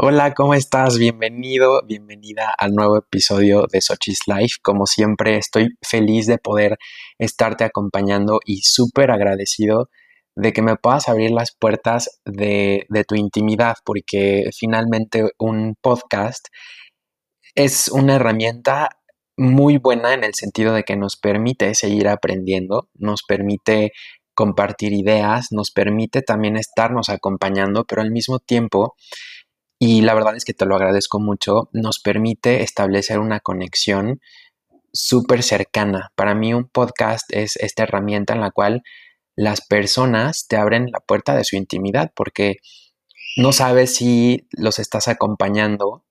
Hola, ¿cómo estás? Bienvenido, bienvenida al nuevo episodio de Sochi's Life. Como siempre, estoy feliz de poder estarte acompañando y súper agradecido de que me puedas abrir las puertas de, de tu intimidad, porque finalmente un podcast es una herramienta muy buena en el sentido de que nos permite seguir aprendiendo, nos permite compartir ideas, nos permite también estarnos acompañando, pero al mismo tiempo y la verdad es que te lo agradezco mucho, nos permite establecer una conexión súper cercana. Para mí un podcast es esta herramienta en la cual las personas te abren la puerta de su intimidad porque no sabes si los estás acompañando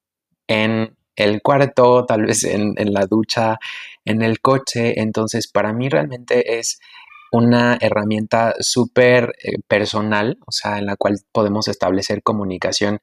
en el cuarto, tal vez en, la ducha, en el coche. Entonces, para mí realmente es una herramienta súper eh, personal, o sea, en la cual podemos establecer comunicación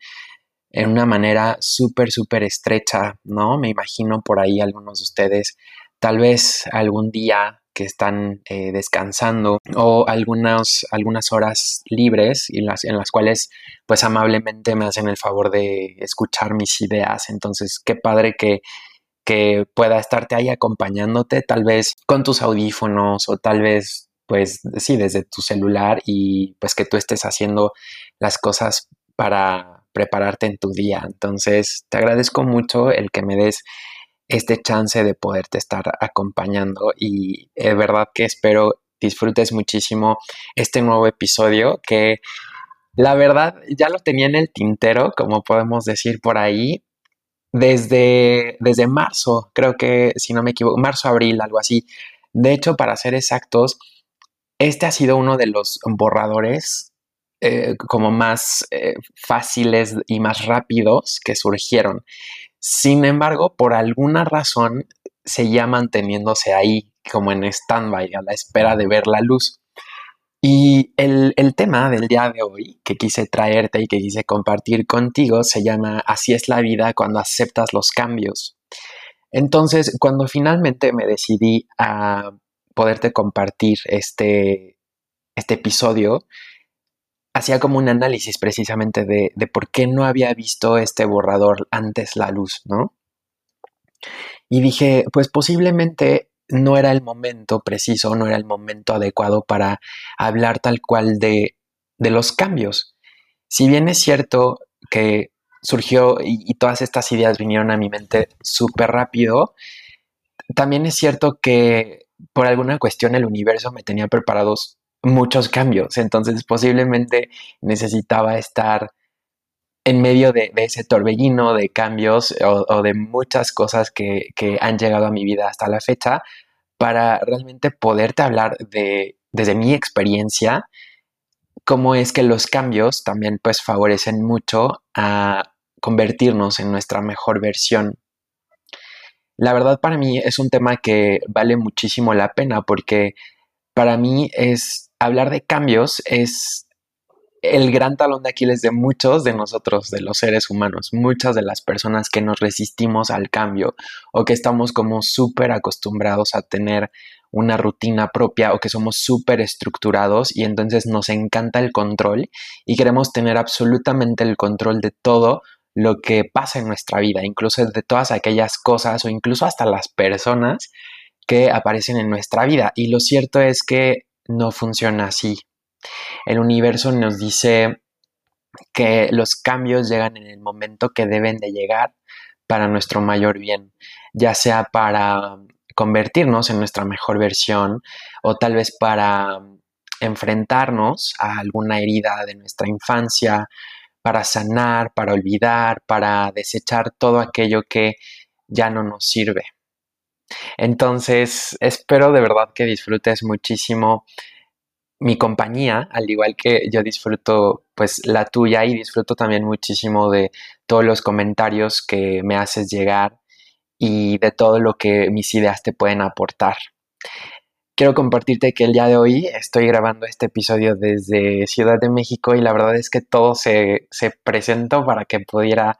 en una manera súper, súper estrecha, ¿no? Me imagino por ahí algunos de ustedes, tal vez algún día que están eh, descansando o algunas, algunas horas libres las, en las cuales pues amablemente me hacen el favor de escuchar mis ideas. Entonces, qué padre que, que pueda estarte ahí acompañándote, tal vez con tus audífonos o tal vez pues sí, desde tu celular y pues que tú estés haciendo las cosas para prepararte en tu día. Entonces, te agradezco mucho el que me des este chance de poderte estar acompañando y es verdad que espero disfrutes muchísimo este nuevo episodio que la verdad ya lo tenía en el tintero, como podemos decir por ahí, desde, desde marzo, creo que si no me equivoco, marzo, abril, algo así. De hecho, para ser exactos, este ha sido uno de los borradores eh, como más eh, fáciles y más rápidos que surgieron. Sin embargo, por alguna razón seguía manteniéndose ahí como en stand-by, a la espera de ver la luz. Y el, el, tema del día de hoy que quise traerte y que quise compartir contigo se llama Así es la vida cuando aceptas los cambios. Entonces, cuando finalmente me decidí a poderte compartir este, este episodio, hacía como un análisis precisamente de, por qué no había visto este borrador antes la luz, ¿no? Y dije, pues posiblemente no era el momento preciso, no era el momento adecuado para hablar tal cual de, los cambios. Si bien es cierto que surgió y, y todas estas ideas vinieron a mi mente súper rápido, también es cierto que por alguna cuestión el universo me tenía preparados muchos cambios, entonces posiblemente necesitaba estar en medio de, ese torbellino de cambios o, de muchas cosas que, han llegado a mi vida hasta la fecha para realmente poderte hablar de, desde mi experiencia, cómo es que los cambios también pues favorecen mucho a convertirnos en nuestra mejor versión. La verdad para mí es un tema que vale muchísimo la pena porque para mí es hablar de cambios es el gran talón de Aquiles de muchos de nosotros, de los seres humanos, muchas de las personas que nos resistimos al cambio o que estamos como súper acostumbrados a tener una rutina propia o que somos súper estructurados y entonces nos encanta el control y queremos tener absolutamente el control de todo lo que pasa en nuestra vida, incluso de todas aquellas cosas o incluso hasta las personas que aparecen en nuestra vida. Y lo cierto es que no funciona así. El universo nos dice que los cambios llegan en el momento que deben de llegar para nuestro mayor bien, ya sea para convertirnos en nuestra mejor versión o tal vez para enfrentarnos a alguna herida de nuestra infancia, para sanar, para olvidar, para desechar todo aquello que ya no nos sirve. Entonces, espero de verdad que disfrutes muchísimo mi compañía, al igual que yo disfruto pues la tuya y disfruto también muchísimo de todos los comentarios que me haces llegar y de todo lo que mis ideas te pueden aportar. Quiero compartirte que el día de hoy estoy grabando este episodio desde Ciudad de México y la verdad es que todo se, se presentó para que pudiera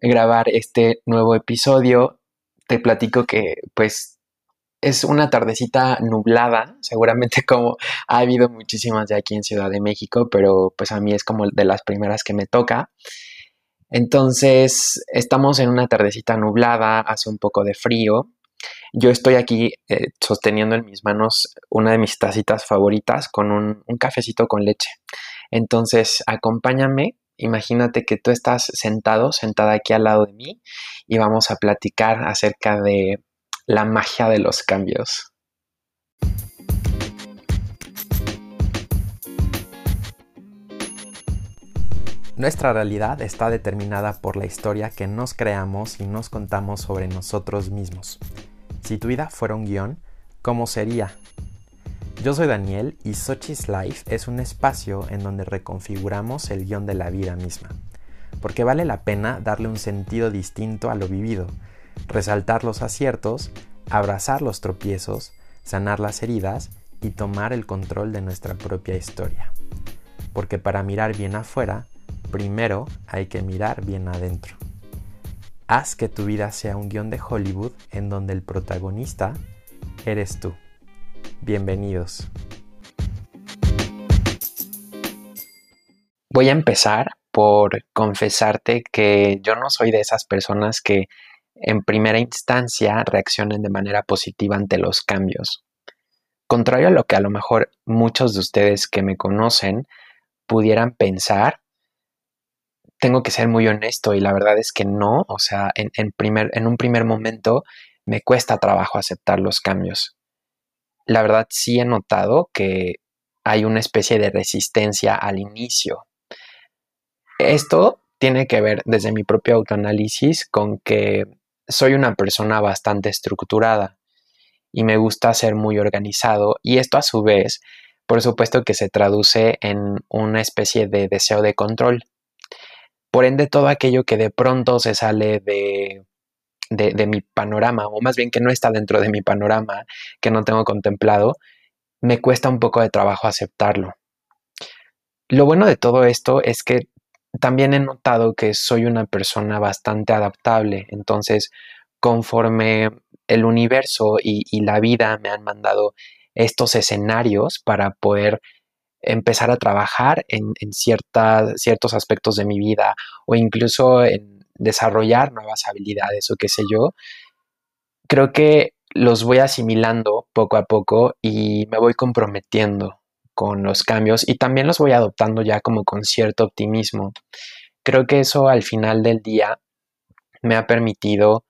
grabar este nuevo episodio te platico que pues es una tardecita nublada, seguramente como ha habido muchísimas de aquí en Ciudad de México, pero pues a mí es como de las primeras que me toca. Entonces, estamos en una tardecita nublada, hace un poco de frío. Yo estoy aquí eh, sosteniendo en mis manos una de mis tacitas favoritas con un, un cafecito con leche. Entonces, acompáñame Imagínate que tú estás sentado, sentada aquí al lado de mí y vamos a platicar acerca de la magia de los cambios. Nuestra realidad está determinada por la historia que nos creamos y nos contamos sobre nosotros mismos. Si tu vida fuera un guion, ¿cómo sería? Yo soy Daniel y Sochi's Life es un espacio en donde reconfiguramos el guion de la vida misma, porque vale la pena darle un sentido distinto a lo vivido, resaltar los aciertos, abrazar los tropiezos, sanar las heridas y tomar el control de nuestra propia historia. Porque para mirar bien afuera, primero hay que mirar bien adentro. Haz que tu vida sea un guion de Hollywood en donde el protagonista eres tú. Bienvenidos. Voy a empezar por confesarte que yo no soy de esas personas que en primera instancia reaccionen de manera positiva ante los cambios. Contrario a lo que a lo mejor muchos de ustedes que me conocen pudieran pensar, tengo que ser muy honesto y la verdad es que no, o sea, en, primer, en un primer momento me cuesta trabajo aceptar los cambios. La verdad sí he notado que hay una especie de resistencia al inicio. Esto tiene que ver desde mi propio autoanálisis con que soy una persona bastante estructurada y me gusta ser muy organizado y esto a su vez, por supuesto que se traduce en una especie de deseo de control. Por ende, todo aquello que de pronto se sale de, de, mi panorama, o más bien que no está dentro de mi panorama, que no tengo contemplado, me cuesta un poco de trabajo aceptarlo. Lo bueno de todo esto es que también he notado que soy una persona bastante adaptable, entonces conforme el universo y, la vida me han mandado estos escenarios para poder empezar a trabajar en, ciertos aspectos de mi vida o incluso en desarrollar nuevas habilidades o qué sé yo, creo que los voy asimilando poco a poco y me voy comprometiendo con los cambios y también los voy adoptando ya como con cierto optimismo. Creo que eso al final del día me ha permitido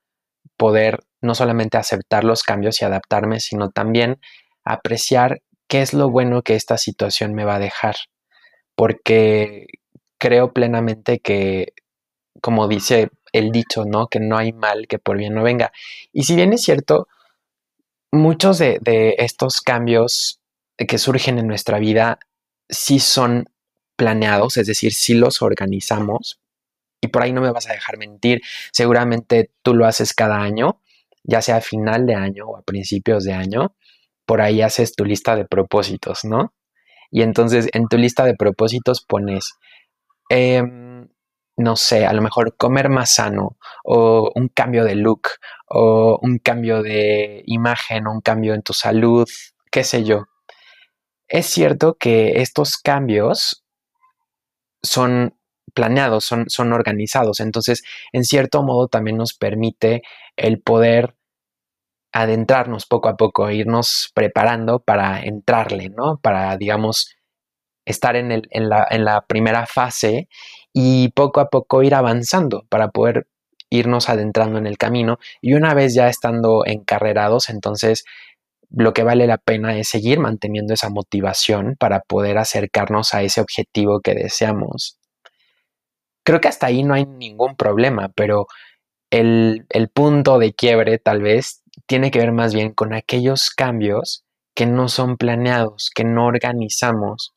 poder no solamente aceptar los cambios y adaptarme, sino también apreciar qué es lo bueno que esta situación me va a dejar, porque creo plenamente que, como dice el dicho, ¿no? Que no hay mal que por bien no venga. Y si bien es cierto, muchos de, estos cambios que surgen en nuestra vida sí son planeados, es decir, sí los organizamos. Y por ahí no me vas a dejar mentir, seguramente tú lo haces cada año, ya sea a final de año o a principios de año, por ahí haces tu lista de propósitos, ¿no? Y entonces en tu lista de propósitos pones, em, no sé, a lo mejor comer más sano o un cambio de look o un cambio de imagen o un cambio en tu salud, qué sé yo. Es cierto que estos cambios son planeados, son, son organizados, entonces en cierto modo también nos permite el poder adentrarnos poco a poco, irnos preparando para entrarle, ¿no? Para, digamos, estar en, el, en, la, en la primera fase y poco a poco ir avanzando para poder irnos adentrando en el camino y una vez ya estando encarrerados, entonces lo que vale la pena es seguir manteniendo esa motivación para poder acercarnos a ese objetivo que deseamos. Creo que hasta ahí no hay ningún problema, pero el, el punto de quiebre tal vez tiene que ver más bien con aquellos cambios que no son planeados, que no organizamos,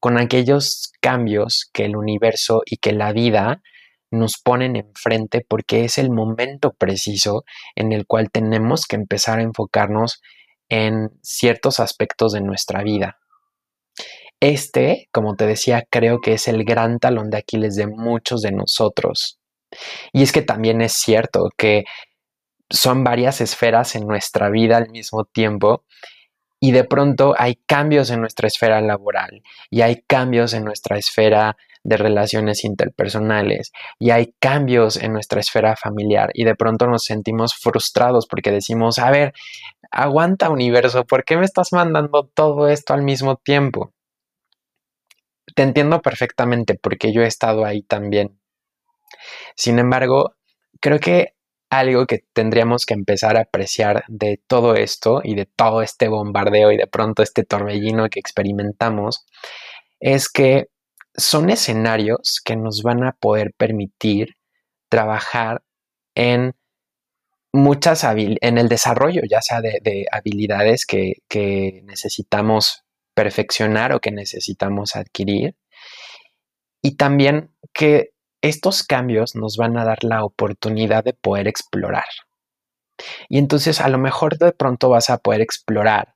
con aquellos cambios que el universo y que la vida nos ponen enfrente porque es el momento preciso en el cual tenemos que empezar a enfocarnos en ciertos aspectos de nuestra vida. Este, como te decía, creo que es el gran talón de Aquiles de muchos de nosotros. Y es que también es cierto que son varias esferas en nuestra vida al mismo tiempo y de pronto hay cambios en nuestra esfera laboral y hay cambios en nuestra esfera de relaciones interpersonales y hay cambios en nuestra esfera familiar y de pronto nos sentimos frustrados porque decimos, a ver, aguanta universo, ¿por qué me estás mandando todo esto al mismo tiempo? Te entiendo perfectamente porque yo he estado ahí también. Sin embargo, creo que algo que tendríamos que empezar a apreciar de todo esto y de todo este bombardeo y de pronto este torbellino que experimentamos es que son escenarios que nos van a poder permitir trabajar en muchas en el desarrollo, ya sea de, habilidades que, que necesitamos perfeccionar o que necesitamos adquirir. Y también que estos cambios nos van a dar la oportunidad de poder explorar. Y entonces a lo mejor de pronto vas a poder explorar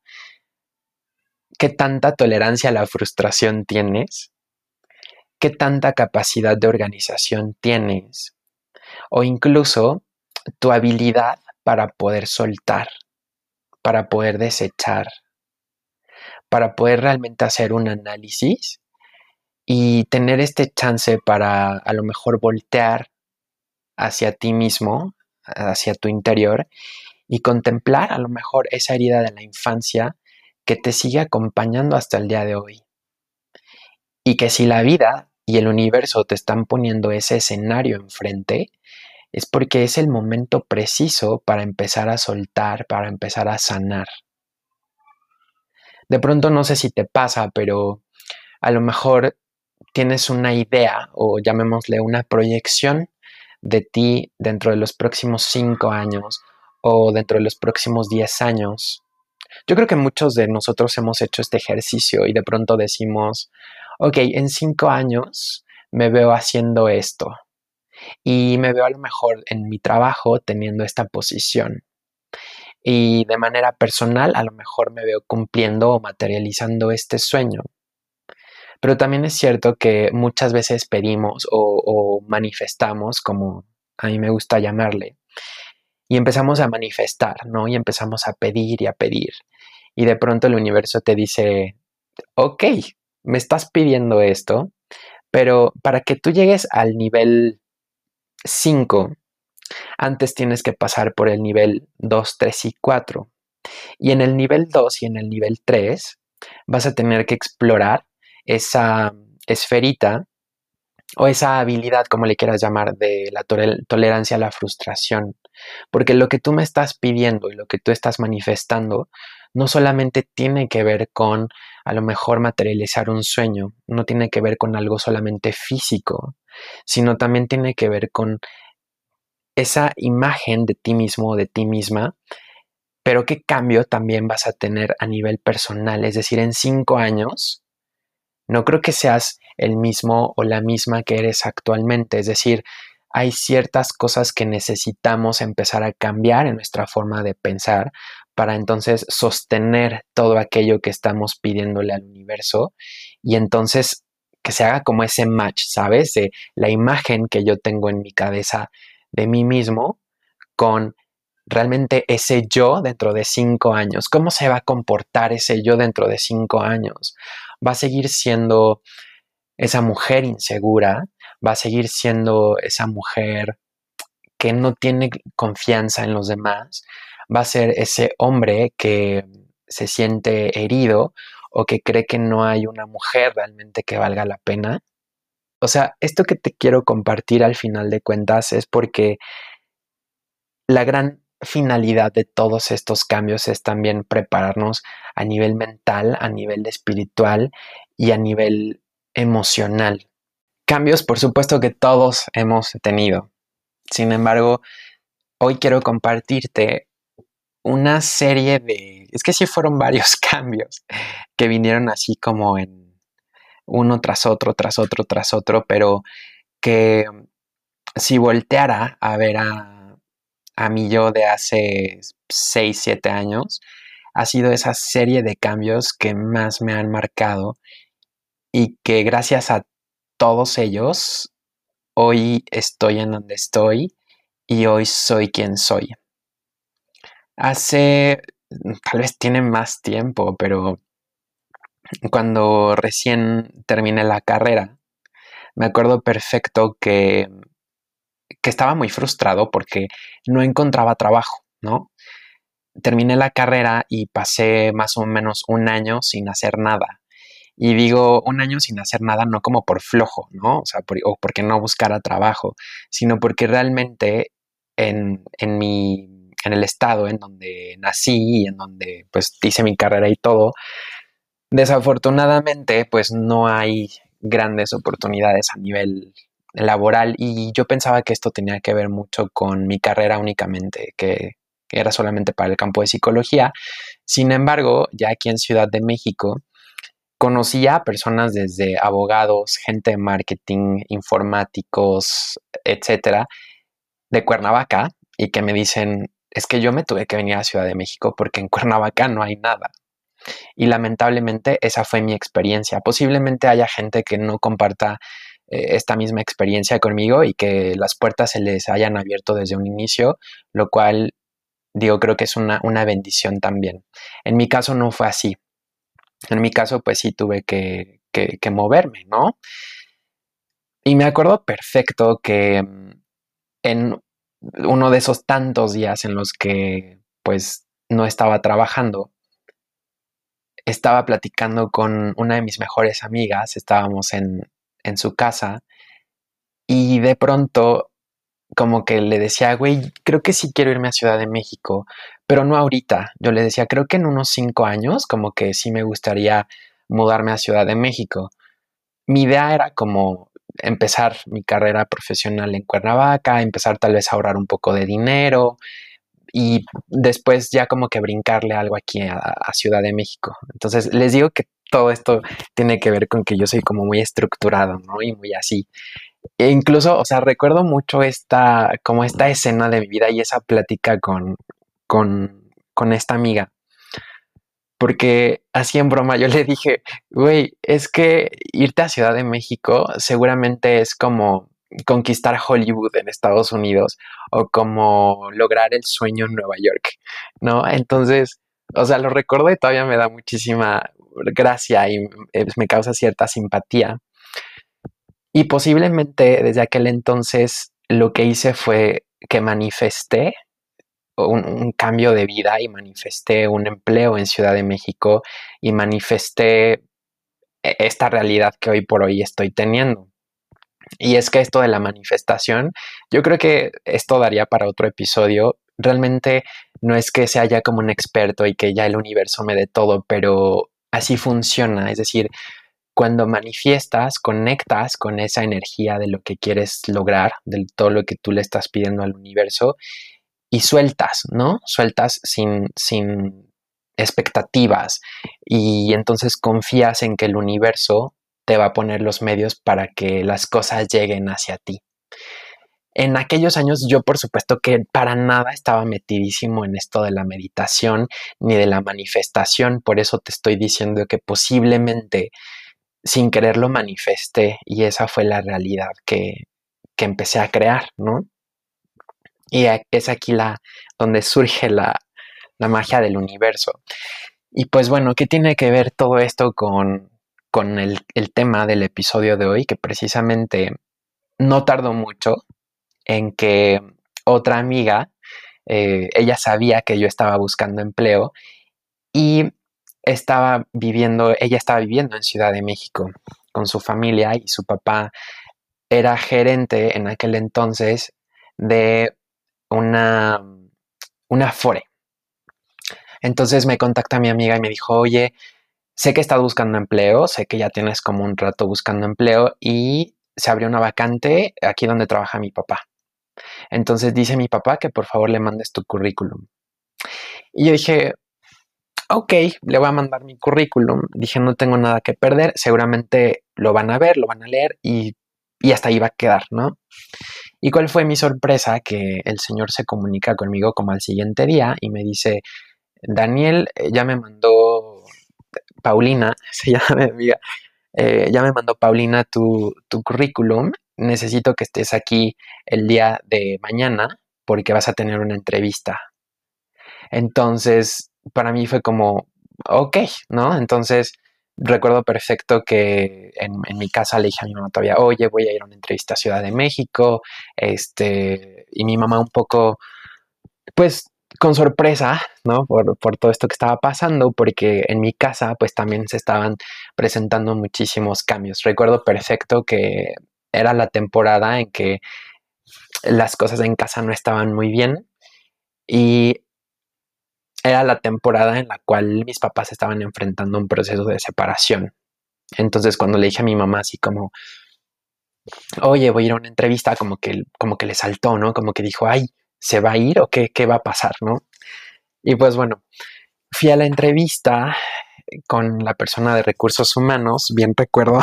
qué tanta tolerancia a la frustración tienes, qué tanta capacidad de organización tienes, o incluso tu habilidad para poder soltar, para poder desechar, para poder realmente hacer un análisis y tener este chance para a lo mejor voltear hacia ti mismo, hacia tu interior y contemplar a lo mejor esa herida de la infancia que te sigue acompañando hasta el día de hoy. Y que si la vida y el universo te están poniendo ese escenario enfrente, es porque es el momento preciso para empezar a soltar, para empezar a sanar. De pronto no sé si te pasa, pero a lo mejor tienes una idea o llamémosle una proyección de ti dentro de los próximos cinco años o dentro de los próximos diez años. Yo creo que muchos de nosotros hemos hecho este ejercicio y de pronto decimos, ok, en cinco años me veo haciendo esto y me veo a lo mejor en mi trabajo teniendo esta posición. Y de manera personal a lo mejor me veo cumpliendo o materializando este sueño. Pero también es cierto que muchas veces pedimos o, manifestamos, como a mí me gusta llamarle, y empezamos a manifestar, ¿no? Y empezamos a pedir y a pedir. Y de pronto el universo te dice, ok, me estás pidiendo esto, pero para que tú llegues al nivel 5, antes tienes que pasar por el nivel 2, 3 y 4. Y en el nivel 2 y en el nivel 3 vas a tener que explorar esa esferita o esa habilidad, como le quieras llamar, de la tolerancia a la frustración. Porque lo que tú me estás pidiendo y lo que tú estás manifestando no solamente tiene que ver con a lo mejor materializar un sueño, no tiene que ver con algo solamente físico, sino también tiene que ver con esa imagen de ti mismo o de ti misma, pero qué cambio también vas a tener a nivel personal, es decir, en cinco años, no creo que seas el mismo o la misma que eres actualmente. Es decir, hay ciertas cosas que necesitamos empezar a cambiar en nuestra forma de pensar para entonces sostener todo aquello que estamos pidiéndole al universo y entonces que se haga como ese match, ¿sabes? De la imagen que yo tengo en mi cabeza de mí mismo con realmente ese yo dentro de cinco años. ¿Cómo se va a comportar ese yo dentro de cinco años? Va a seguir siendo esa mujer insegura, va a seguir siendo esa mujer que no tiene confianza en los demás, va a ser ese hombre que se siente herido o que cree que no hay una mujer realmente que valga la pena. O sea, esto que te quiero compartir al final de cuentas es porque la gran finalidad de todos estos cambios es también prepararnos a nivel mental, a nivel espiritual y a nivel emocional. Cambios, por supuesto, que todos hemos tenido. Sin embargo, hoy quiero compartirte una serie de... Es que sí fueron varios cambios que vinieron así como en uno tras otro, tras otro, tras otro, pero que si volteara a ver a a mí yo de hace 6, 7 años, ha sido esa serie de cambios que más me han marcado y que gracias a todos ellos hoy estoy en donde estoy y hoy soy quien soy. Hace, tal vez tiene más tiempo, pero cuando recién terminé la carrera, me acuerdo perfecto que, que estaba muy frustrado porque no encontraba trabajo, ¿no? Terminé la carrera y pasé más o menos un año sin hacer nada. Y digo un año sin hacer nada no como por flojo, ¿no? O sea, o porque no buscara trabajo, sino porque realmente en, en mi en el estado en donde nací y en donde pues hice mi carrera y todo, desafortunadamente pues no hay grandes oportunidades a nivel laboral y yo pensaba que esto tenía que ver mucho con mi carrera únicamente, que, era solamente para el campo de psicología. Sin embargo, ya aquí en Ciudad de México, conocía a personas desde abogados, gente de marketing, informáticos, etcétera, de Cuernavaca y que me dicen, es que yo me tuve que venir a Ciudad de México porque en Cuernavaca no hay nada. Y lamentablemente esa fue mi experiencia. Posiblemente haya gente que no comparta esta misma experiencia conmigo y que las puertas se les hayan abierto desde un inicio, lo cual digo, creo que es una, bendición también. En mi caso no fue así. En mi caso, pues sí tuve que, que moverme, ¿no? Y me acuerdo perfecto que mm, en uno de esos tantos días en los que pues no estaba trabajando, estaba platicando con una de mis mejores amigas, estábamos en, en su casa y de pronto como que le decía, güey, creo que sí quiero irme a Ciudad de México, pero no ahorita. Yo le decía, creo que en unos cinco años como que sí me gustaría mudarme a Ciudad de México. Mi idea era como empezar mi carrera profesional en Cuernavaca, empezar tal vez a ahorrar un poco de dinero y después ya como que brincarle algo aquí a, Ciudad de México. Entonces les digo que todo esto tiene que ver con que yo soy como muy estructurado, ¿no? Y muy así. E incluso, o sea, recuerdo mucho esta, como esta escena de mi vida y esa plática con, con, con esta amiga porque así en broma yo le dije, güey, es que irte a Ciudad de México seguramente es como conquistar Hollywood en Estados Unidos o como lograr el sueño en Nueva York, ¿no? Entonces, o sea, lo recuerdo y todavía me da muchísima gracia y eh, me causa cierta simpatía. Y posiblemente desde aquel entonces lo que hice fue que manifesté un, cambio de vida y manifesté un empleo en Ciudad de México y manifesté e, esta realidad que hoy por hoy estoy teniendo. Y es que esto de la manifestación, yo creo que esto daría para otro episodio. Realmente no es que sea ya como un experto y que ya el universo me dé todo, pero así funciona. Es decir, cuando manifiestas, conectas con esa energía de lo que quieres lograr, de todo lo que tú le estás pidiendo al universo y sueltas, ¿no? Sueltas sin, sin expectativas y entonces confías en que el universo te va a poner los medios para que las cosas lleguen hacia ti. En aquellos años yo por supuesto que para nada estaba metidísimo en esto de la meditación ni de la manifestación, por eso te estoy diciendo que posiblemente sin quererlo manifesté y esa fue la realidad que, que empecé a crear, ¿no? Y es aquí la, donde surge la, magia del universo. Y pues bueno, ¿qué tiene que ver todo esto con, el, tema del episodio de hoy? Que precisamente no tardó mucho en que otra amiga, eh, ella sabía que yo estaba buscando empleo y estaba viviendo, ella estaba viviendo en Ciudad de México con su familia y su papá era gerente en aquel entonces de una, una fore. Entonces me contacta mi amiga y me dijo, oye, sé que estás buscando empleo, sé que ya tienes como un rato buscando empleo y se abrió una vacante aquí donde trabaja mi papá. Entonces dice mi papá que por favor le mandes tu currículum. Y yo dije, ok, le voy a mandar mi currículum. Dije, no tengo nada que perder, seguramente lo van a ver, lo van a leer y, y hasta ahí va a quedar, ¿no? ¿Y cuál fue mi sorpresa? Que el señor se comunica conmigo como al siguiente día y me dice, Daniel, eh, ya me mandó Paulina, se llama mi amiga, eh, ya me mandó Paulina tu, tu currículum, necesito que estés aquí el día de mañana porque vas a tener una entrevista. Entonces, para mí fue como, ok, ¿no? Entonces recuerdo perfecto que en, mi casa le dije a mi mamá todavía, oye, voy a ir a una entrevista a Ciudad de México, este, y mi mamá un poco, pues, con sorpresa, ¿no? Por, por, todo esto que estaba pasando, porque en mi casa, pues, también se estaban presentando muchísimos cambios. Recuerdo perfecto que era la temporada en que las cosas en casa no estaban muy bien y era la temporada en la cual mis papás estaban enfrentando un proceso de separación. Entonces cuando le dije a mi mamá así como, oye, voy a ir a una entrevista, como que, como que le saltó, ¿no? Como que dijo, ay, ¿se va a ir o qué, qué va a pasar, ¿no? Y pues bueno, fui a la entrevista con la persona de recursos humanos, bien recuerdo,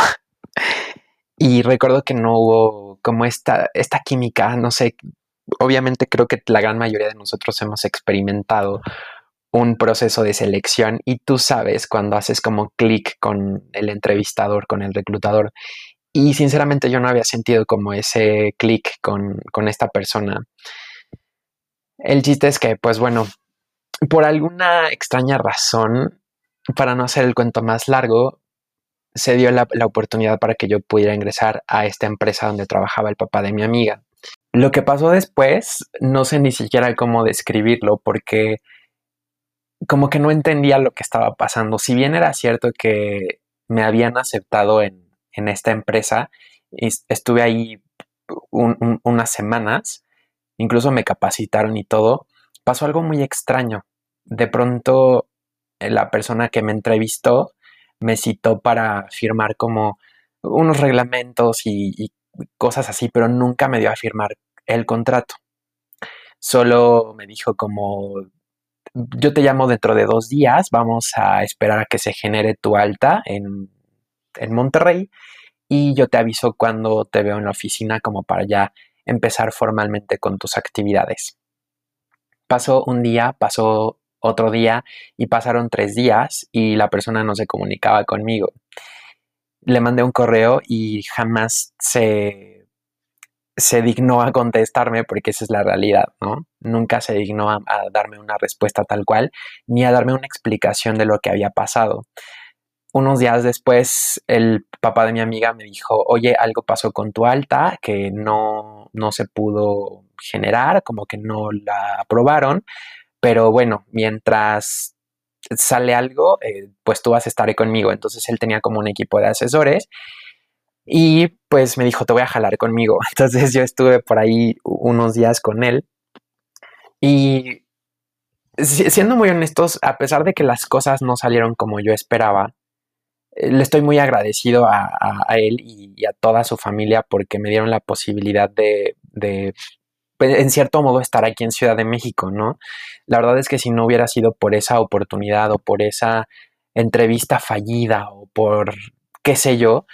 y recuerdo que no hubo como esta, esta química, no sé, obviamente creo que la gran mayoría de nosotros hemos experimentado un proceso de selección y tú sabes cuando haces como clic con el entrevistador, con el reclutador. Y sinceramente yo no había sentido como ese clic con, con esta persona. El chiste es que, pues bueno, por alguna extraña razón, para no hacer el cuento más largo, se dio la, la, oportunidad para que yo pudiera ingresar a esta empresa donde trabajaba el papá de mi amiga. Lo que pasó después, no sé ni siquiera cómo describirlo porque como que no entendía lo que estaba pasando. Si bien era cierto que me habían aceptado en, esta empresa, y estuve ahí unas semanas, incluso me capacitaron y todo, pasó algo muy extraño. De pronto eh, la persona que me entrevistó me citó para firmar como unos reglamentos y, cosas así, pero nunca me dio a firmar el contrato. Solo me dijo como yo te llamo dentro de dos días, vamos a esperar a que se genere tu alta en, Monterrey y yo te aviso cuando te veo en la oficina como para ya empezar formalmente con tus actividades. Pasó un día, pasó otro día y pasaron tres días y la persona no se comunicaba conmigo. Le mandé un correo y jamás se se dignó a contestarme porque esa es la realidad, ¿no? Nunca se dignó a, darme una respuesta tal cual ni a darme una explicación de lo que había pasado. Unos días después, el papá de mi amiga me dijo, oye, algo pasó con tu alta que no, no se pudo generar, como que no la aprobaron, pero bueno, mientras sale algo, eh, pues tú vas a estar conmigo. Entonces él tenía como un equipo de asesores y pues me dijo, te voy a jalar conmigo. Entonces yo estuve por ahí unos días con él. Y siendo muy honestos, a pesar de que las cosas no salieron como yo esperaba, le estoy muy agradecido a, él y, a toda su familia porque me dieron la posibilidad de, de, pues, en cierto modo, estar aquí en Ciudad de México, ¿no? La verdad es que si no hubiera sido por esa oportunidad o por esa entrevista fallida o por qué sé yo,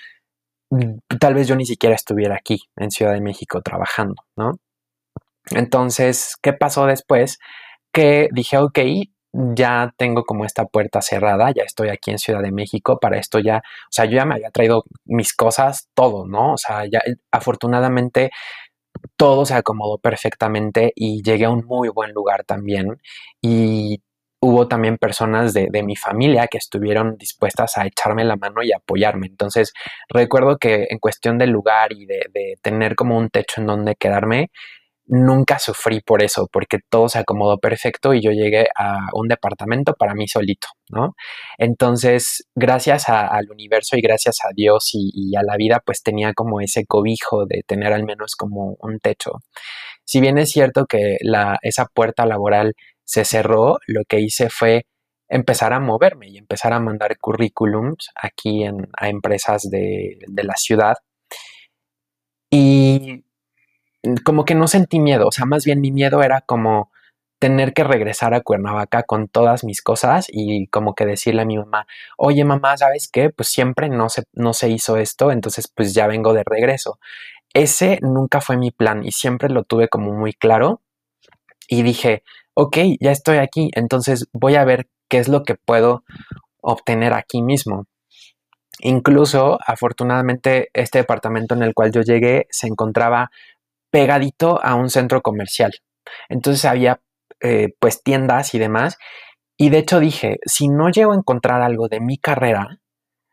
Mm, tal vez yo ni siquiera estuviera aquí en Ciudad de México trabajando, ¿no? Entonces, ¿qué pasó después? Que dije, ok, ya tengo como esta puerta cerrada, ya estoy aquí en Ciudad de México, para esto ya, o sea, yo ya me había traído mis cosas, todo, ¿no? O sea, ya afortunadamente todo se acomodó perfectamente y llegué a un muy buen lugar también y hubo también personas de, mi familia que estuvieron dispuestas a echarme la mano y apoyarme. Entonces, recuerdo que en cuestión del lugar y de, de, tener como un techo en donde quedarme, nunca sufrí por eso, porque todo se acomodó perfecto y yo llegué a un departamento para mí solito, ¿no? Entonces, gracias al universo y gracias a Dios y, y a la vida, pues tenía como ese cobijo de tener al menos como un techo. Si bien es cierto que la, esa puerta laboral se cerró, lo que hice fue empezar a moverme y empezar a mandar currículums aquí en, a empresas de, de la ciudad. Y como que no sentí miedo, o sea, más bien mi miedo era como tener que regresar a Cuernavaca con todas mis cosas y como que decirle a mi mamá, oye mamá, ¿sabes qué? Pues siempre no se, no se hizo esto, entonces pues ya vengo de regreso. Ese nunca fue mi plan y siempre lo tuve como muy claro y dije, ok, ya estoy aquí, entonces voy a ver qué es lo que puedo obtener aquí mismo. Incluso, afortunadamente, este departamento en el cual yo llegué se encontraba pegadito a un centro comercial. Entonces había eh, pues tiendas y demás. Y de hecho dije, si no llego a encontrar algo de mi carrera,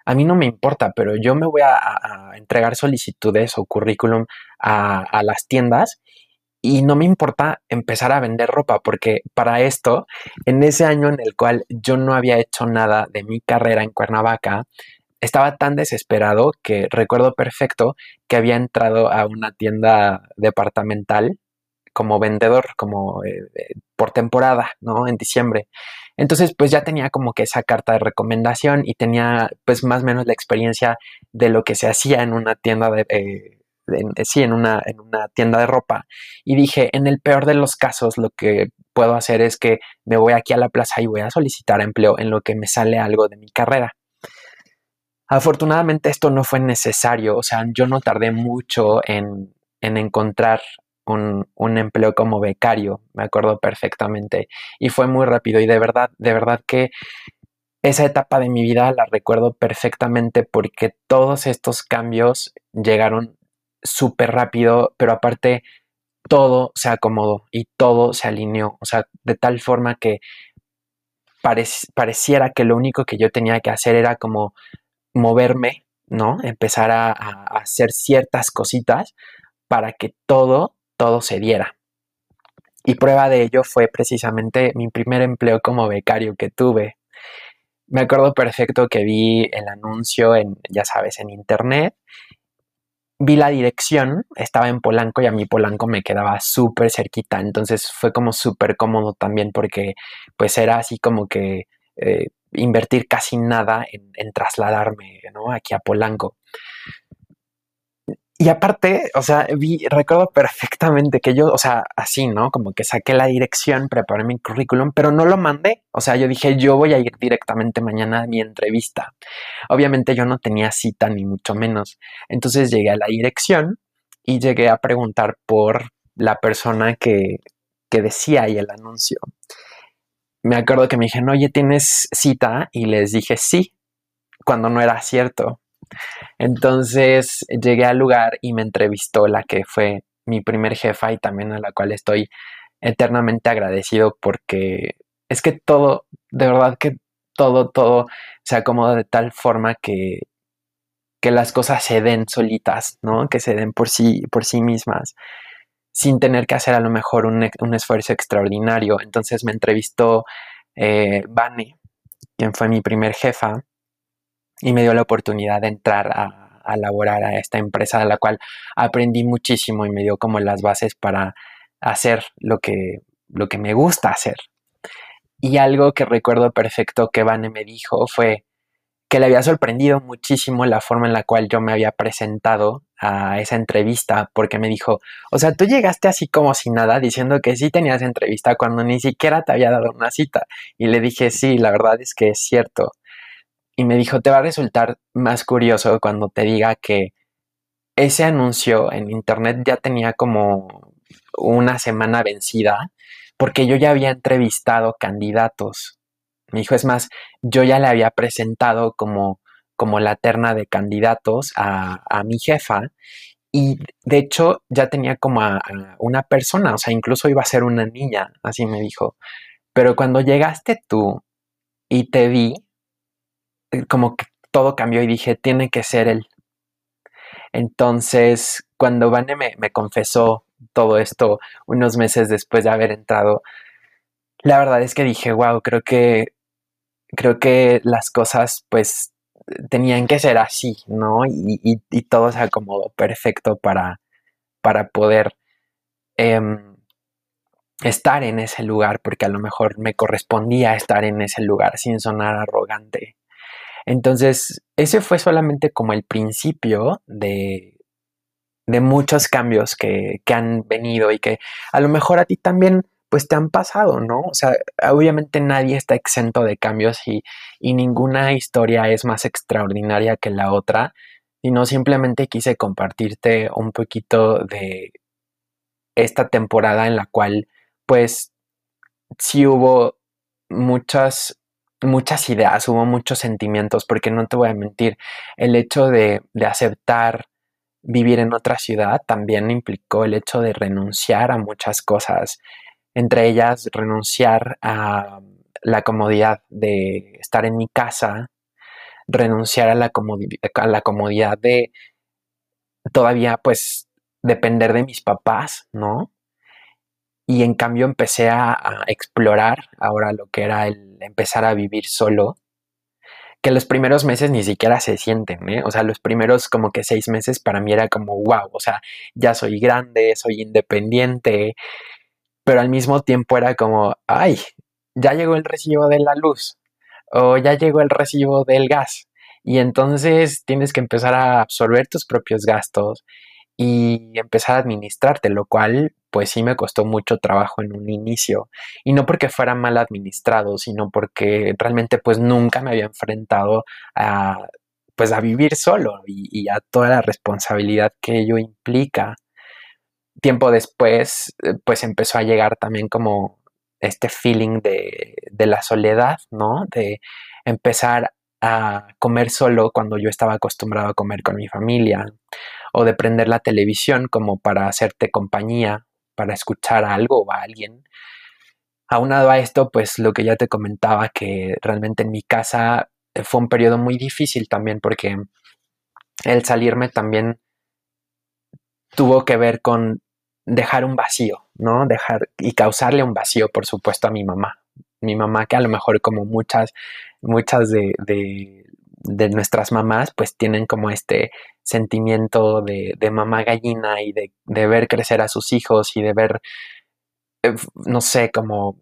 a mí no me importa, pero yo me voy a, entregar solicitudes o currículum a, a las tiendas y no me importa empezar a vender ropa porque para esto, en ese año en el cual yo no había hecho nada de mi carrera en Cuernavaca, estaba tan desesperado que recuerdo perfecto que había entrado a una tienda departamental como vendedor, como eh, eh, por temporada, ¿no? En diciembre. Entonces, pues ya tenía como que esa carta de recomendación y tenía pues más o menos la experiencia de lo que se hacía en una tienda de... Eh, sí, en una, en una tienda de ropa. Y dije, en el peor de los casos, lo que puedo hacer es que me voy aquí a la plaza y voy a solicitar empleo en lo que me sale algo de mi carrera. Afortunadamente esto no fue necesario, o sea, yo no tardé mucho en, encontrar un, un, empleo como becario, me acuerdo perfectamente, y fue muy rápido y de verdad, de verdad que esa etapa de mi vida la recuerdo perfectamente porque todos estos cambios llegaron súper rápido, pero aparte todo se acomodó y todo se alineó, o sea, de tal forma que pareciera que lo único que yo tenía que hacer era como moverme, ¿no? Empezar a, hacer ciertas cositas para que todo, todo se diera. Y prueba de ello fue precisamente mi primer empleo como becario que tuve. Me acuerdo perfecto que vi el anuncio en, ya sabes, en internet. Vi la dirección, estaba en Polanco y a mí Polanco me quedaba súper cerquita, entonces fue como súper cómodo también porque pues era así como que eh, invertir casi nada en, trasladarme ¿no? aquí a Polanco. Y aparte, o sea, vi, recuerdo perfectamente que yo, o sea, así, ¿no? Como que saqué la dirección, preparé mi currículum, pero no lo mandé. O sea, yo dije, yo voy a ir directamente mañana a mi entrevista. Obviamente yo no tenía cita ni mucho menos. Entonces llegué a la dirección y llegué a preguntar por la persona que, que decía ahí el anuncio me acuerdo que me dijeron, oye, ¿tienes cita? Y les dije sí, cuando no era cierto. Entonces llegué al lugar y me entrevistó la que fue mi primer jefa y también a la cual estoy eternamente agradecido porque es que todo, de verdad que todo, todo se acomoda de tal forma que, que las cosas se den solitas, ¿no? Que se den por sí, por sí mismas sin tener que hacer a lo mejor un, esfuerzo extraordinario. Entonces me entrevistó eh, Vane, quien fue mi primer jefa, y me dio la oportunidad de entrar a, laborar a esta empresa, de la cual aprendí muchísimo y me dio como las bases para hacer lo que, lo que me gusta hacer. Y algo que recuerdo perfecto que Vane me dijo fue, que le había sorprendido muchísimo la forma en la cual yo me había presentado a esa entrevista, porque me dijo, o sea, tú llegaste así como sin nada, diciendo que sí tenías entrevista cuando ni siquiera te había dado una cita. Y le dije, sí, la verdad es que es cierto. Y me dijo, te va a resultar más curioso cuando te diga que ese anuncio en internet ya tenía como una semana vencida, porque yo ya había entrevistado candidatos me dijo, es más, yo ya le había presentado como, como la terna de candidatos a, mi jefa y de hecho ya tenía como a, una persona, o sea, incluso iba a ser una niña, así me dijo. Pero cuando llegaste tú y te vi, eh, como que todo cambió y dije, tiene que ser él. Entonces, cuando Vane me, me confesó todo esto unos meses después de haber entrado, la verdad es que dije, wow, creo que creo que las cosas pues tenían que ser así, ¿no? Y, todo se acomodó perfecto para, para poder em, estar en ese lugar, porque a lo mejor me correspondía estar en ese lugar sin sonar arrogante. Entonces, ese fue solamente como el principio de, de muchos cambios que, que han venido y que a lo mejor a ti también pues te han pasado, ¿no? O sea, obviamente nadie está exento de cambios y, ninguna historia es más extraordinaria que la otra, sino simplemente quise compartirte un poquito de esta temporada en la cual, pues, sí hubo muchas, muchas ideas, hubo muchos sentimientos, porque no te voy a mentir, el hecho de, de aceptar vivir en otra ciudad también implicó el hecho de renunciar a muchas cosas, entre ellas renunciar a la comodidad de estar en mi casa, renunciar a la, a la comodidad de todavía pues depender de mis papás, ¿no? Y en cambio empecé a, explorar ahora lo que era el empezar a vivir solo, que los primeros meses ni siquiera se sienten, ¿eh? O sea, los primeros como que seis meses para mí era como, wow, o sea, ya soy grande, soy independiente, pero al mismo tiempo era como, ay, ya llegó el recibo de la luz o ya llegó el recibo del gas. Y entonces tienes que empezar a absorber tus propios gastos y empezar a administrarte, lo cual pues sí me costó mucho trabajo en un inicio. Y no porque fuera mal administrado, sino porque realmente pues nunca me había enfrentado a pues a vivir solo y, a toda la responsabilidad que ello implica. Tiempo después eh, pues empezó a llegar también como este feeling de, de la soledad, ¿no? De empezar a comer solo cuando yo estaba acostumbrado a comer con mi familia, o de prender la televisión como para hacerte compañía, para escuchar algo o a alguien. Aunado a esto, pues lo que ya te comentaba, que realmente en mi casa eh, fue un periodo muy difícil también porque el salirme también tuvo que ver con dejar un vacío, ¿no? Dejar y causarle un vacío, por supuesto, a mi mamá. Mi mamá, que a lo mejor como muchas, muchas de, de, nuestras mamás, pues tienen como este sentimiento de, de mamá gallina y de, de, ver crecer a sus hijos y de ver, eh, no sé, como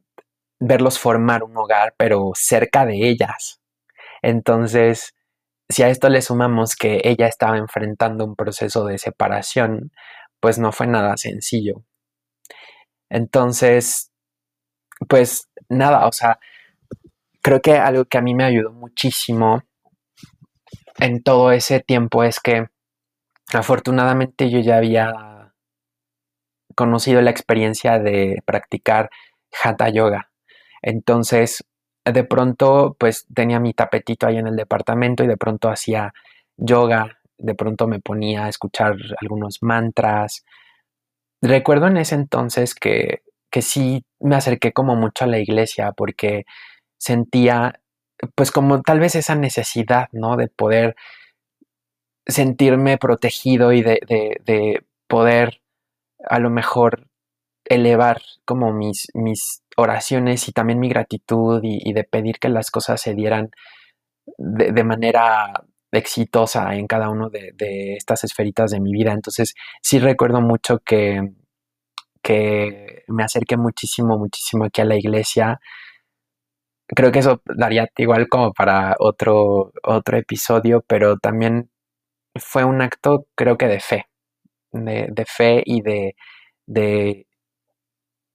verlos formar un hogar, pero cerca de ellas. Entonces, si a esto le sumamos que ella estaba enfrentando un proceso de separación, pues no fue nada sencillo. Entonces, pues nada, o sea, creo que algo que a mí me ayudó muchísimo en todo ese tiempo es que afortunadamente yo ya había conocido la experiencia de practicar hatha yoga. Entonces, de pronto, pues tenía mi tapetito ahí en el departamento y de pronto hacía yoga de pronto me ponía a escuchar algunos mantras. Recuerdo en ese entonces que, que sí me acerqué como mucho a la iglesia porque sentía pues como tal vez esa necesidad, ¿no? De poder sentirme protegido y de, de, poder a lo mejor elevar como mis, mis oraciones y también mi gratitud y, de pedir que las cosas se dieran de, de manera exitosa en cada uno de, estas esferitas de mi vida. Entonces, sí recuerdo mucho que, que me acerqué muchísimo, muchísimo aquí a la iglesia. Creo que eso daría igual como para otro, otro episodio, pero también fue un acto, creo que de fe, de, de fe y de, de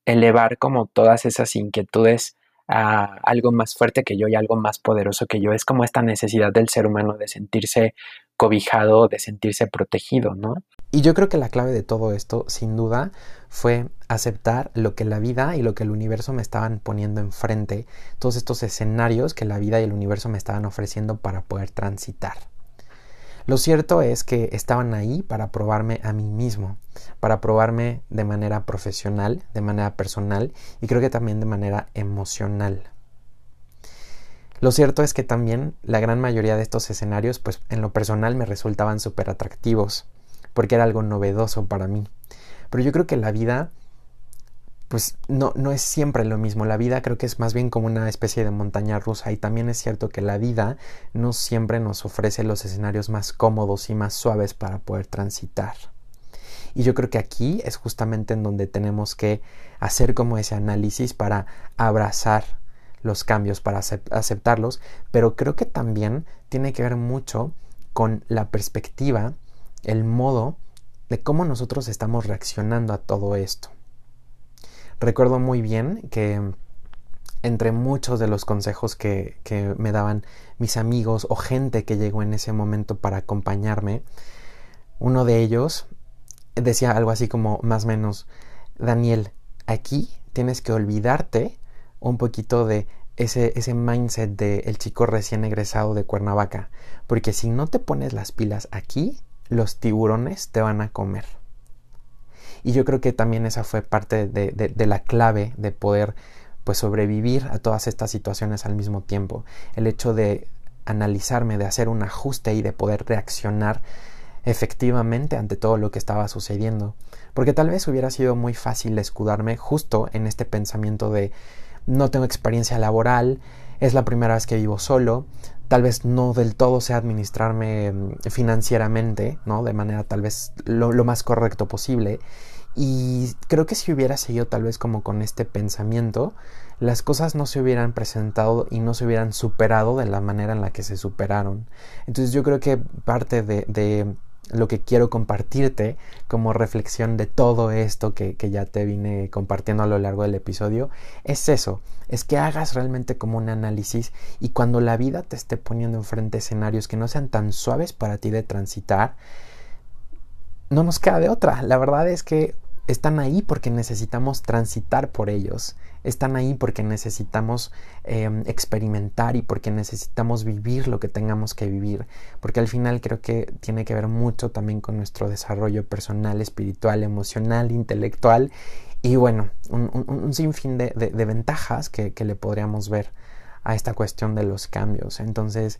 elevar como todas esas inquietudes a algo más fuerte que yo y algo más poderoso que yo. Es como esta necesidad del ser humano de sentirse cobijado, de sentirse protegido, ¿no? Y yo creo que la clave de todo esto, sin duda, fue aceptar lo que la vida y lo que el universo me estaban poniendo enfrente, todos estos escenarios que la vida y el universo me estaban ofreciendo para poder transitar. Lo cierto es que estaban ahí para probarme a mí mismo, para probarme de manera profesional, de manera personal y creo que también de manera emocional. Lo cierto es que también la gran mayoría de estos escenarios, pues en lo personal me resultaban súper atractivos, porque era algo novedoso para mí. Pero yo creo que la vida pues no, no es siempre lo mismo. La vida creo que es más bien como una especie de montaña rusa y también es cierto que la vida no siempre nos ofrece los escenarios más cómodos y más suaves para poder transitar. Y yo creo que aquí es justamente en donde tenemos que hacer como ese análisis para abrazar los cambios, para aceptarlos, pero creo que también tiene que ver mucho con la perspectiva, el modo de cómo nosotros estamos reaccionando a todo esto. Recuerdo muy bien que entre muchos de los consejos que, me daban mis amigos o gente que llegó en ese momento para acompañarme, uno de ellos decía algo así como más o menos, Daniel, aquí tienes que olvidarte un poquito de ese, ese mindset de el chico recién egresado de Cuernavaca, porque si no te pones las pilas aquí, los tiburones te van a comer. Y yo creo que también esa fue parte de, la clave de poder pues sobrevivir a todas estas situaciones al mismo tiempo. El hecho de analizarme, de hacer un ajuste y de poder reaccionar efectivamente ante todo lo que estaba sucediendo. Porque tal vez hubiera sido muy fácil escudarme justo en este pensamiento de no tengo experiencia laboral, es la primera vez que vivo solo, tal vez no del todo sé administrarme mm, financieramente, ¿no? De manera tal vez lo, lo más correcto posible. Y creo que si hubiera seguido tal vez como con este pensamiento, las cosas no se hubieran presentado y no se hubieran superado de la manera en la que se superaron. Entonces yo creo que parte de, de lo que quiero compartirte como reflexión de todo esto que, que, ya te vine compartiendo a lo largo del episodio es eso, es que hagas realmente como un análisis y cuando la vida te esté poniendo enfrente escenarios que no sean tan suaves para ti de transitar, no nos queda de otra. La verdad es que están ahí porque necesitamos transitar por ellos, están ahí porque necesitamos em, experimentar y porque necesitamos vivir lo que tengamos que vivir, porque al final creo que tiene que ver mucho también con nuestro desarrollo personal, espiritual, emocional, intelectual y bueno, un, sinfín de, ventajas que, que le podríamos ver a esta cuestión de los cambios. Entonces,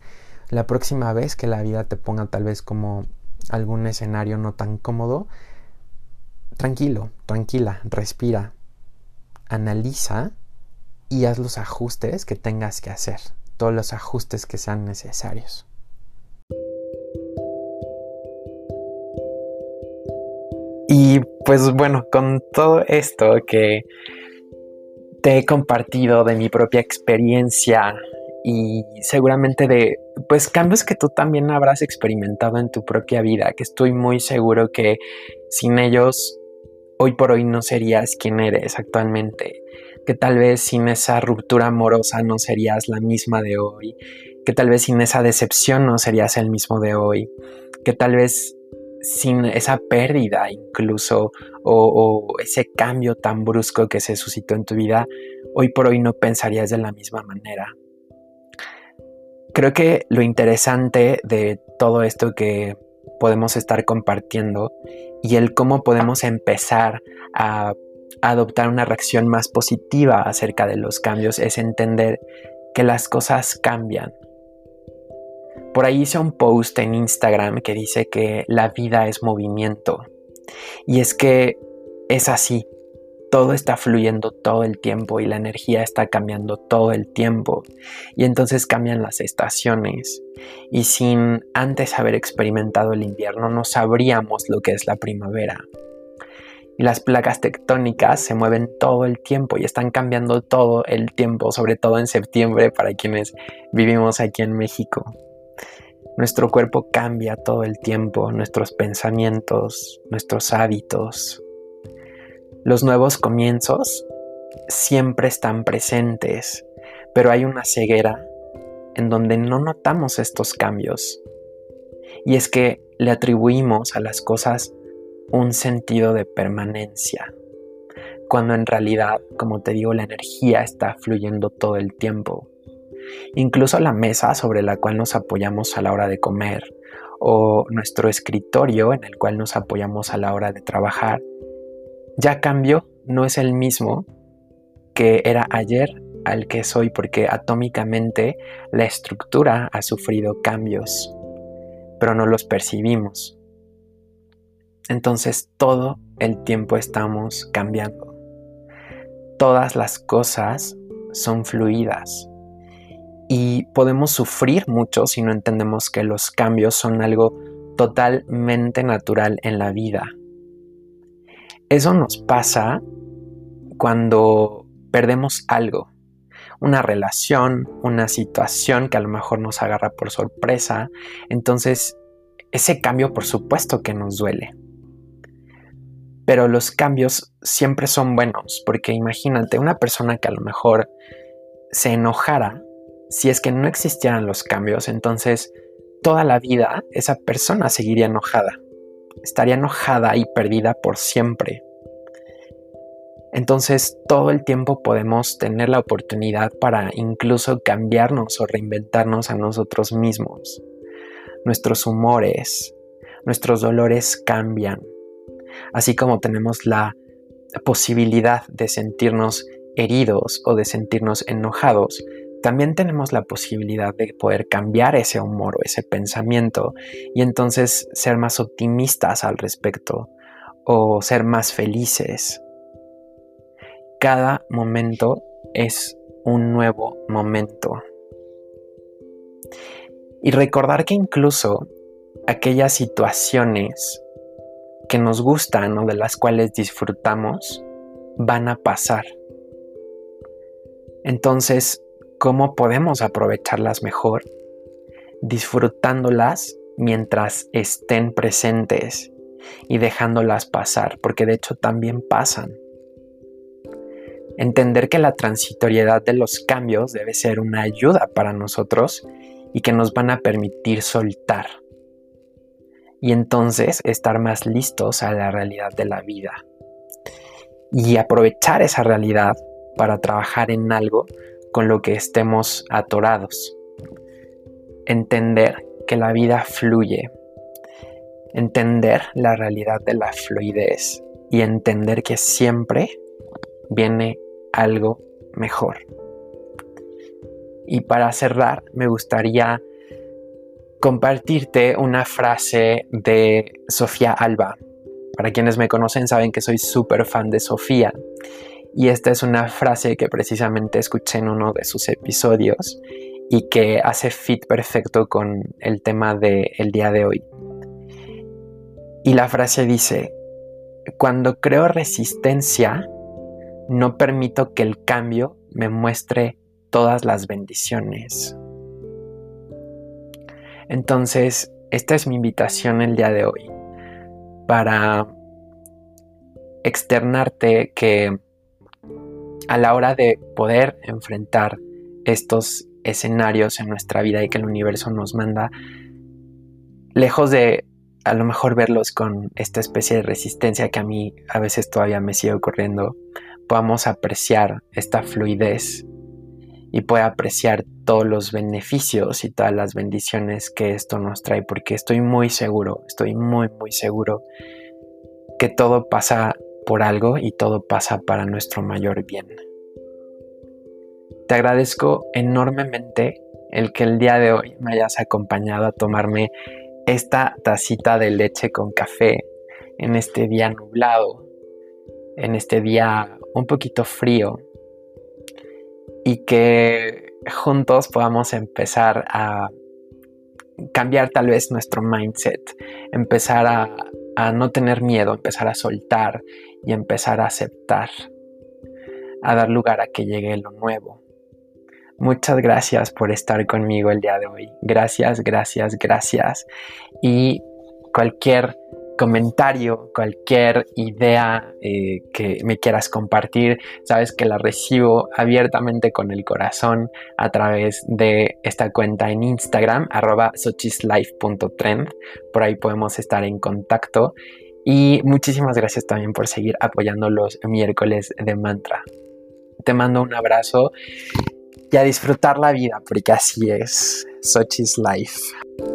la próxima vez que la vida te ponga tal vez como algún escenario no tan cómodo, tranquilo, tranquila, respira, analiza y haz los ajustes que tengas que hacer, todos los ajustes que sean necesarios. Y pues bueno, con todo esto que te he compartido de mi propia experiencia y seguramente de pues cambios que tú también habrás experimentado en tu propia vida, que estoy muy seguro que sin ellos hoy por hoy no serías quien eres actualmente, que tal vez sin esa ruptura amorosa no serías la misma de hoy, que tal vez sin esa decepción no serías el mismo de hoy, que tal vez sin esa pérdida incluso o, ese cambio tan brusco que se suscitó en tu vida, hoy por hoy no pensarías de la misma manera. Creo que lo interesante de todo esto que podemos estar compartiendo y el cómo podemos empezar a adoptar una reacción más positiva acerca de los cambios es entender que las cosas cambian. Por ahí hice un post en Instagram que dice que la vida es movimiento. Y es que es así todo está fluyendo todo el tiempo y la energía está cambiando todo el tiempo. Y entonces cambian las estaciones. Y sin antes haber experimentado el invierno no sabríamos lo que es la primavera. Y las placas tectónicas se mueven todo el tiempo y están cambiando todo el tiempo, sobre todo en septiembre para quienes vivimos aquí en México. Nuestro cuerpo cambia todo el tiempo, nuestros pensamientos, nuestros hábitos, los nuevos comienzos siempre están presentes, pero hay una ceguera en donde no notamos estos cambios. Y es que le atribuimos a las cosas un sentido de permanencia, cuando en realidad, como te digo, la energía está fluyendo todo el tiempo. Incluso la mesa sobre la cual nos apoyamos a la hora de comer, o nuestro escritorio en el cual nos apoyamos a la hora de trabajar, ya cambió, no es el mismo que era ayer al que soy porque atómicamente la estructura ha sufrido cambios, pero no los percibimos. Entonces todo el tiempo estamos cambiando. Todas las cosas son fluidas y podemos sufrir mucho si no entendemos que los cambios son algo totalmente natural en la vida. Eso nos pasa cuando perdemos algo, una relación, una situación que a lo mejor nos agarra por sorpresa. Entonces, ese cambio por supuesto que nos duele. Pero los cambios siempre son buenos, porque imagínate una persona que a lo mejor se enojara si es que no existieran los cambios, entonces toda la vida esa persona seguiría enojada estaría enojada y perdida por siempre. Entonces todo el tiempo podemos tener la oportunidad para incluso cambiarnos o reinventarnos a nosotros mismos. Nuestros humores, nuestros dolores cambian, así como tenemos la posibilidad de sentirnos heridos o de sentirnos enojados, también tenemos la posibilidad de poder cambiar ese humor o ese pensamiento y entonces ser más optimistas al respecto o ser más felices. Cada momento es un nuevo momento. Y recordar que incluso aquellas situaciones que nos gustan o de las cuales disfrutamos van a pasar. Entonces, ¿cómo podemos aprovecharlas mejor? Disfrutándolas mientras estén presentes y dejándolas pasar, porque de hecho también pasan. Entender que la transitoriedad de los cambios debe ser una ayuda para nosotros y que nos van a permitir soltar. Y entonces estar más listos a la realidad de la vida. Y aprovechar esa realidad para trabajar en algo con lo que estemos atorados. Entender que la vida fluye. Entender la realidad de la fluidez y entender que siempre viene algo mejor. Y para cerrar, me gustaría compartirte una frase de Sofía Alba. Para quienes me conocen saben que soy súper fan de Sofía. Y esta es una frase que precisamente escuché en uno de sus episodios y que hace fit perfecto con el tema del el día de hoy. Y la frase dice, cuando creo resistencia, no permito que el cambio me muestre todas las bendiciones. Entonces, esta es mi invitación el día de hoy para externarte que a la hora de poder enfrentar estos escenarios en nuestra vida y que el universo nos manda, lejos de a lo mejor verlos con esta especie de resistencia que a mí a veces todavía me sigue ocurriendo, podamos apreciar esta fluidez y pueda apreciar todos los beneficios y todas las bendiciones que esto nos trae, porque estoy muy seguro, estoy muy, muy seguro que todo pasa por algo y todo pasa para nuestro mayor bien. Te agradezco enormemente el que el día de hoy me hayas acompañado a tomarme esta tacita de leche con café en este día nublado, en este día un poquito frío y que juntos podamos empezar a cambiar tal vez nuestro mindset, empezar a, no tener miedo, empezar a soltar y empezar a aceptar, a dar lugar a que llegue lo nuevo. Muchas gracias por estar conmigo el día de hoy. Gracias, gracias, gracias. Y cualquier comentario, cualquier idea eh, que me quieras compartir, sabes que la recibo abiertamente con el corazón a través de esta cuenta en Instagram, arroba sochislife.trend. Por ahí podemos estar en contacto. Y muchísimas gracias también por seguir apoyando los miércoles de mantra. Te mando un abrazo y a disfrutar la vida, porque así es. Sochis Life.